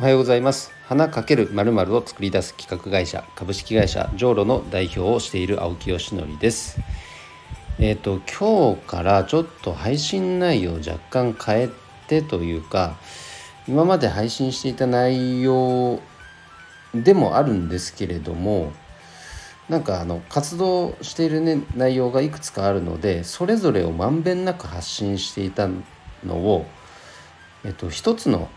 おはようございます。花かけるまるを作り出す企画会社株式会社ジョーロの代表をしている青木よしのりです。えっ、ー、と今日からちょっと配信内容を若干変えてというか今まで配信していた内容でもあるんですけれどもなんかあの活動している、ね、内容がいくつかあるのでそれぞれをまんべんなく発信していたのを、えっと、一つの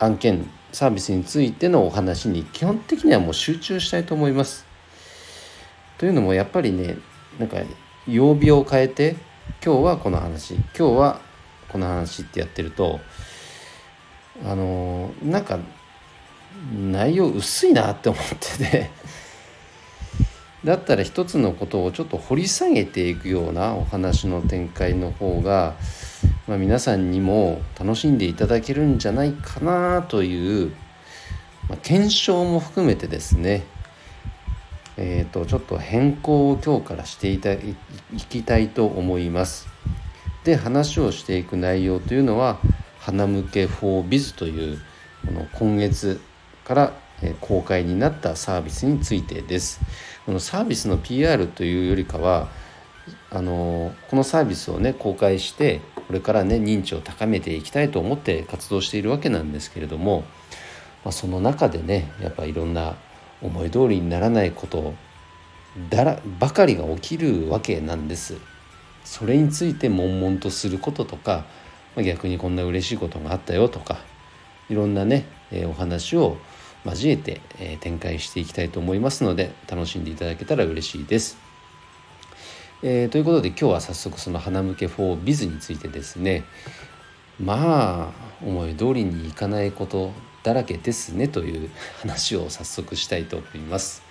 案件サービスについてのお話に基本的にはもう集中したいと思います。というのもやっぱりねなんか曜日を変えて今日はこの話今日はこの話ってやってるとあのなんか内容薄いなって思っててだったら一つのことをちょっと掘り下げていくようなお話の展開の方がまあ、皆さんにも楽しんでいただけるんじゃないかなという、まあ、検証も含めてですねえーと、ちょっと変更を今日からしていたいきたいと思います。で話をしていく内容というのは「花向け 4biz」というこの今月から公開になったサービスについてです。このサービスの PR というよりかはあのこのサービスをね公開してこれからね認知を高めていきたいと思って活動しているわけなんですけれども、まあ、その中でねやっぱいろんな思い通りにならないことだらばかりが起きるわけなんです。それについて悶々とすることとか、まあ、逆にこんな嬉しいことがあったよとかいろんなね、えー、お話を交えて、え、展開していきたいと思いますので楽しんでいただけたら嬉しいです。えー、ということで今日は早速その花向け 4biz についてですねまあ思い通りにいかないことだらけですねという 話を早速したいと思います。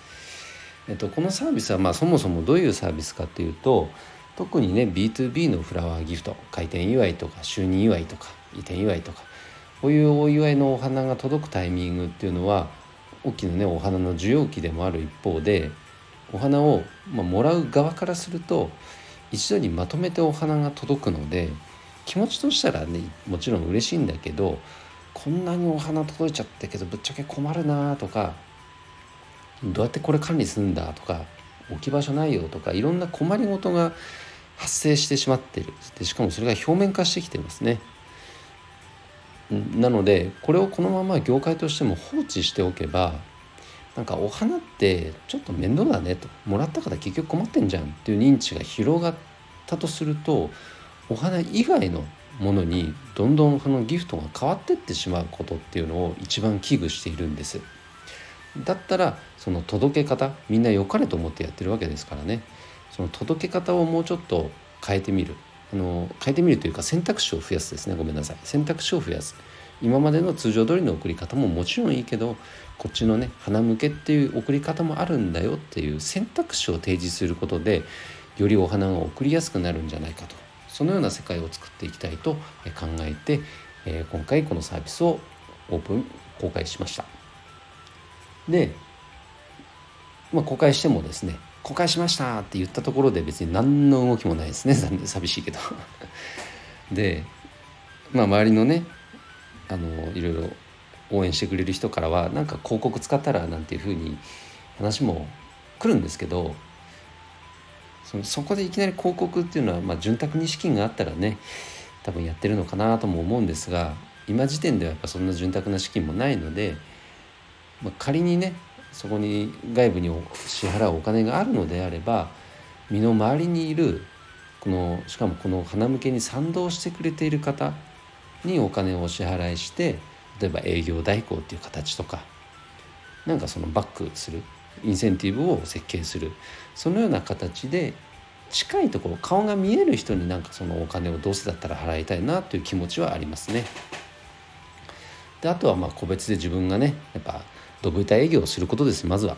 えっと、このサービスはまあそもそもどういうサービスかというと特にね B2B のフラワーギフト開店祝いとか就任祝いとか移転祝いとかこういうお祝いのお花が届くタイミングっていうのは大きなねお花の需要期でもある一方でお花を、まあ、もらう側からすると一度にまとめてお花が届くので気持ちとしたらねもちろん嬉しいんだけどこんなにお花届いちゃったけどぶっちゃけ困るなとかどうやってこれ管理するんだとか置き場所ないよとかいろんな困りごとが発生してしまってるでしかもそれが表面化してきてますね。なのでこれをこのまま業界としても放置しておけばなんかお花ってちょっと面倒だねともらったから結局困ってんじゃんっていう認知が広がったとするとお花以外のものにどんどんそのギフトが変わってってしまうことっていうのを一番危惧しているんです。だったらその届け方みんな良かれと思ってやってるわけですからねその届け方をもうちょっと変えてみるあの変えてみるというか選択肢を増やすですね。ごめんなさい。選択肢を増やす。今までの通常通りの送り方ももちろんいいけどこっちのね花向けっていう送り方もあるんだよっていう選択肢を提示することでよりお花が送りやすくなるんじゃないかと。そのような世界を作っていきたいと考えて、今回このサービスをオープン公開しました。で、まあ、公開してもですね公開しましたって言ったところで別に何の動きもないですね寂しいけどでまあ周りのねあのいろいろ応援してくれる人からはなんか広告使ったらなんていうふうに話も来るんですけどそのそこでいきなり広告っていうのは、まあ、潤沢に資金があったらね多分やってるのかなとも思うんですが今時点ではやっぱそんな潤沢な資金もないので、まあ、仮にねそこに外部に支払うお金があるのであれば身の回りにいるこのしかもこの花向けに賛同してくれている方にお金をお支払いして例えば営業代行っていう形とかなんかそのバックするインセンティブを設計するそのような形で近いところ顔が見える人になんかそのお金をどうせだったら払いたいなという気持ちはありますね。であとはまあ個別で自分がねやっぱドブ板営業をすることですまずは。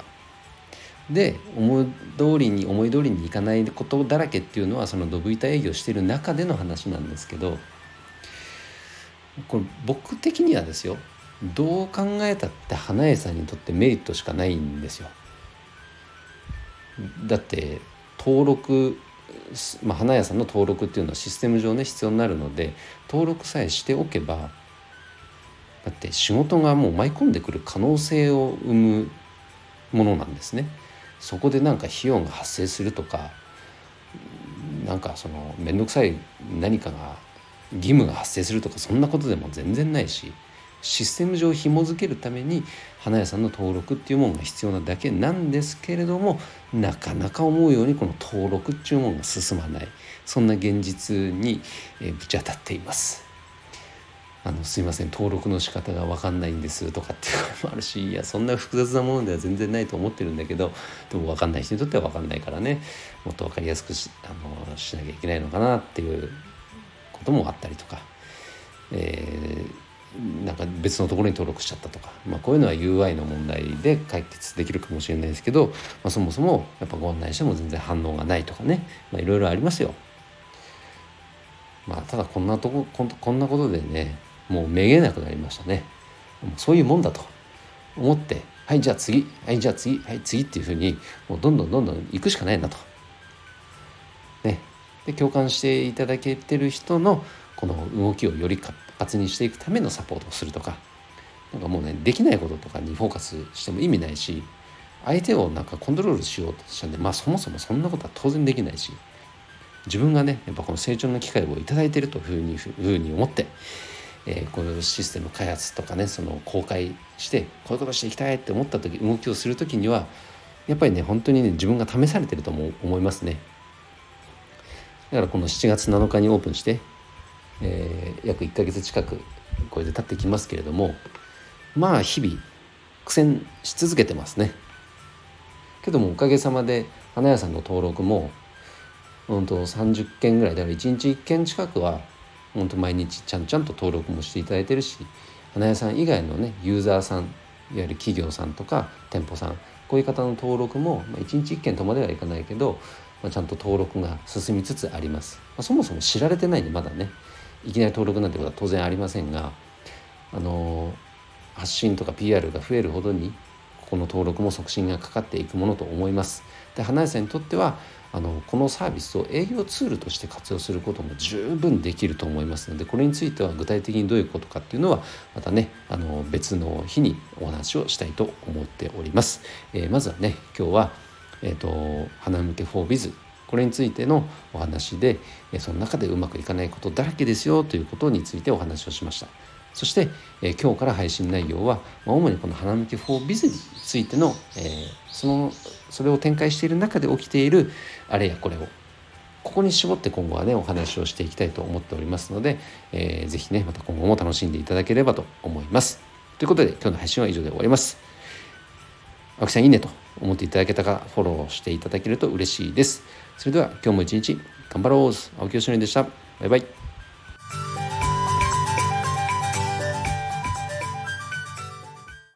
で思い通りに思い通りにいかないことだらけっていうのはそのドブ板営業してる中での話なんですけどこれ僕的にはですよどう考えたって花屋さんにとってメリットしかないんですよ。だって登録、まあ、花屋さんの登録っていうのはシステム上ね必要になるので登録さえしておけばだって仕事がもう舞い込んでくる可能性を生むものなんですね。そこでなんか費用が発生するとかなんかその面倒くさい何かが義務が発生するとかそんなことでも全然ないしシステム上紐付けるために花屋さんの登録っていうものが必要なだけなんですけれどもなかなか思うようにこの登録っていうものが進まないそんな現実にぶち当たっています。あのすいません登録の仕方が分かんないんですとかっていう声もあるしいやそんな複雑なものでは全然ないと思ってるんだけどでも分かんない人にとっては分かんないからねもっと分かりやすくしあのしなきゃいけないのかなっていうこともあったりとか、えー、なんか別のところに登録しちゃったとか、まあ、こういうのは UI の問題で解決できるかもしれないですけど、まあ、そもそもやっぱご案内しても全然反応がないとかね、まあ、いろいろありますよ。まあ、ただこんなとここんなことでねもうめげなくなりましたね。そういうもんだと思ってはいじゃあ次はいじゃあ次はい次っていうふうにもうどんどんどんどん行くしかないなと。ね、で共感していただけてる人のこの動きをより活発にしていくためのサポートをするとかなんかもうねできないこととかにフォーカスしても意味ないし相手をなんかコントロールしようとしたんでまあそもそもそんなことは当然できないし自分がねやっぱこの成長の機会を頂いてるというふうにふうに思って、えー、このシステム開発とかねその公開してこういうことしていきたいって思った時動きをする時にはやっぱりね本当にね自分が試されてると思思いますね。だからこの7月7日にオープンして、えー、約1ヶ月近くこれで経ってきますけれどもまあ日々苦戦し続けてますね。けどもおかげさまで花屋さんの登録も本当30件ぐらいだから1日1件近くは本当毎日ちゃんちゃんと登録もしていただいてるし花屋さん以外のねユーザーさんいわゆる企業さんとか店舗さんこういう方の登録も、まあ、1日1件とまではいかないけどまあ、ちゃんと登録が進みつつあります、まあ、そもそも知られてないんでまだねいきなり登録なんてことは当然ありませんがあの発信とか PR が増えるほどにここの登録も促進がかかっていくものと思います。で花屋さんにとってはあのこのサービスを営業ツールとして活用することも十分できると思いますのでこれについては具体的にどういうことかっていうのはまたねあの別の日にお話をしたいと思っております、えー、まずはね今日はえーと、花向け 4biz これについてのお話でその中でうまくいかないことだらけですよということについてお話をしました。そして、えー、今日から配信内容は、まあ、主にこの花向け 4biz についての、えー、そのそれを展開している中で起きているあれやこれをここに絞って今後はねお話をしていきたいと思っておりますので、えー、ぜひねまた今後も楽しんでいただければと思いますということで今日の配信は以上で終わります青木さんいいねと思っていただけたかフォローしていただけると嬉しいです。それでは今日も一日頑張ろう青木よしのりでした。バイバイ。